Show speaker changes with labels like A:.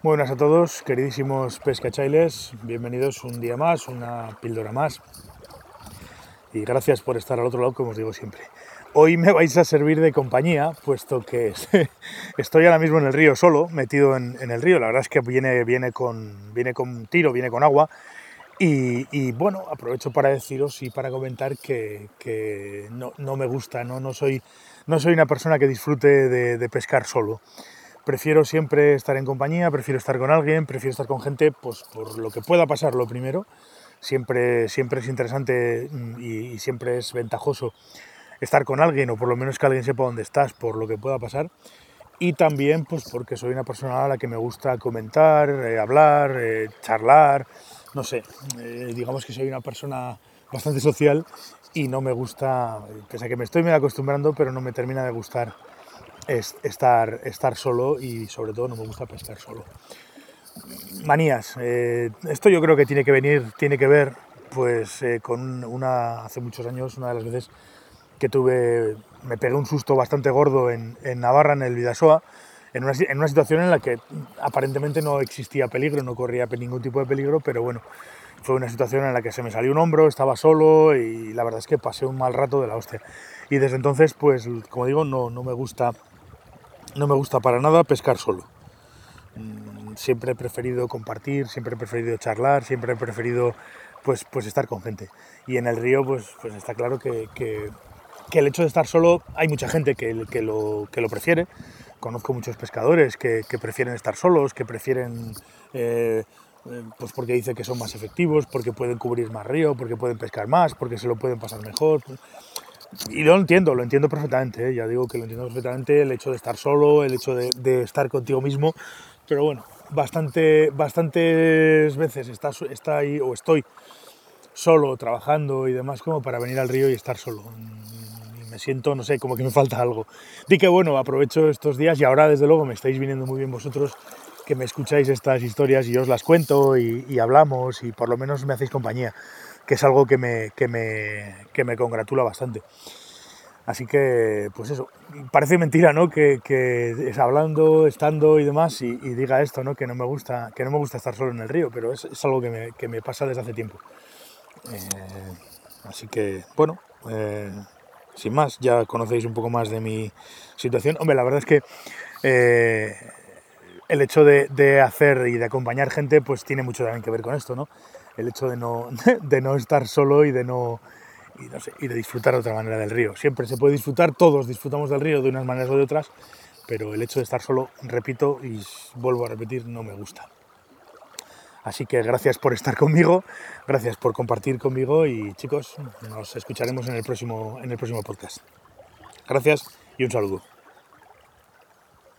A: Buenas a todos, queridísimos pescachailes, bienvenidos un día más, una píldora más. Y gracias por estar al otro lado, como os digo siempre. Hoy me vais a servir de compañía, puesto que estoy ahora mismo en el río solo, metido en, el río. La verdad es que viene, viene, con, viene con tiro, viene con agua. Y, bueno, aprovecho para deciros y para comentar que, no, me gusta, ¿no? Soy, no soy una persona que disfrute de, pescar solo. Prefiero siempre estar en compañía, prefiero estar con alguien, prefiero estar con gente, pues por lo que pueda pasar lo primero. Siempre, siempre es interesante mm, y, siempre es ventajoso estar con alguien o por lo menos que alguien sepa dónde estás por lo que pueda pasar y también pues porque soy una persona a la que me gusta comentar, eh, hablar, eh, charlar, no sé, eh, digamos que soy una persona bastante social y no me gusta, pese a que me estoy medio acostumbrando, pero no me termina de gustar estar, estar solo y sobre todo no me gusta pescar solo. Manías, eh, esto yo creo que tiene que venir, tiene que ver pues eh, con una, hace muchos años, una de las veces que tuve, me pegué un susto bastante gordo en, en Navarra, en el Vidasoa, en una, en una, situación en la que aparentemente no existía peligro, no corría ningún tipo de peligro, pero bueno, fue una situación en la que se me salió un hombro, estaba solo y la verdad es que pasé un mal rato de la hostia. Y desde entonces, pues como digo, no, no me gusta no me gusta para nada pescar solo. Mm, siempre he preferido compartir, siempre he preferido charlar, siempre he preferido pues, pues estar con gente. Y en el río pues, pues está claro que, que, el hecho de estar solo, hay mucha gente que, que, lo, que lo prefiere, conozco muchos pescadores que, prefieren estar solos, que prefieren, eh, eh, pues porque dicen que son más efectivos, porque pueden cubrir más río, porque pueden pescar más, porque se lo pueden pasar mejor. Y lo entiendo, lo entiendo perfectamente, ¿eh? ya digo que lo entiendo perfectamente, el hecho de estar solo, el hecho de, estar contigo mismo, pero bueno, bastante, bastantes veces está, está ahí o estoy solo trabajando y demás como para venir al río y estar solo me siento, no sé, como que me falta algo. Di que bueno, aprovecho estos días y ahora desde luego me estáis viniendo muy bien vosotros que me escucháis estas historias y os las cuento y, hablamos y por lo menos me hacéis compañía, que es algo que me, que me, que me congratula bastante. Así que, pues eso, parece mentira, ¿no? Que, es hablando, estando y demás y, diga esto, ¿no? Que no me gusta, que no me gusta estar solo en el río, pero es, algo que me, que me, pasa desde hace tiempo. Eh, así que, bueno, eh, sin más, ya conocéis un poco más de mi situación. Hombre, la verdad es que eh, el hecho de, hacer y de acompañar gente, pues tiene mucho también que ver con esto, ¿no? El hecho de no, de no estar solo y de no, y, de disfrutar de otra manera del río. Siempre se puede disfrutar, todos disfrutamos del río de unas maneras o de otras, pero el hecho de estar solo, repito y vuelvo a repetir, no me gusta. Así que gracias por estar conmigo, gracias por compartir conmigo y chicos, nos escucharemos en el próximo, en el próximo podcast. Gracias y un saludo.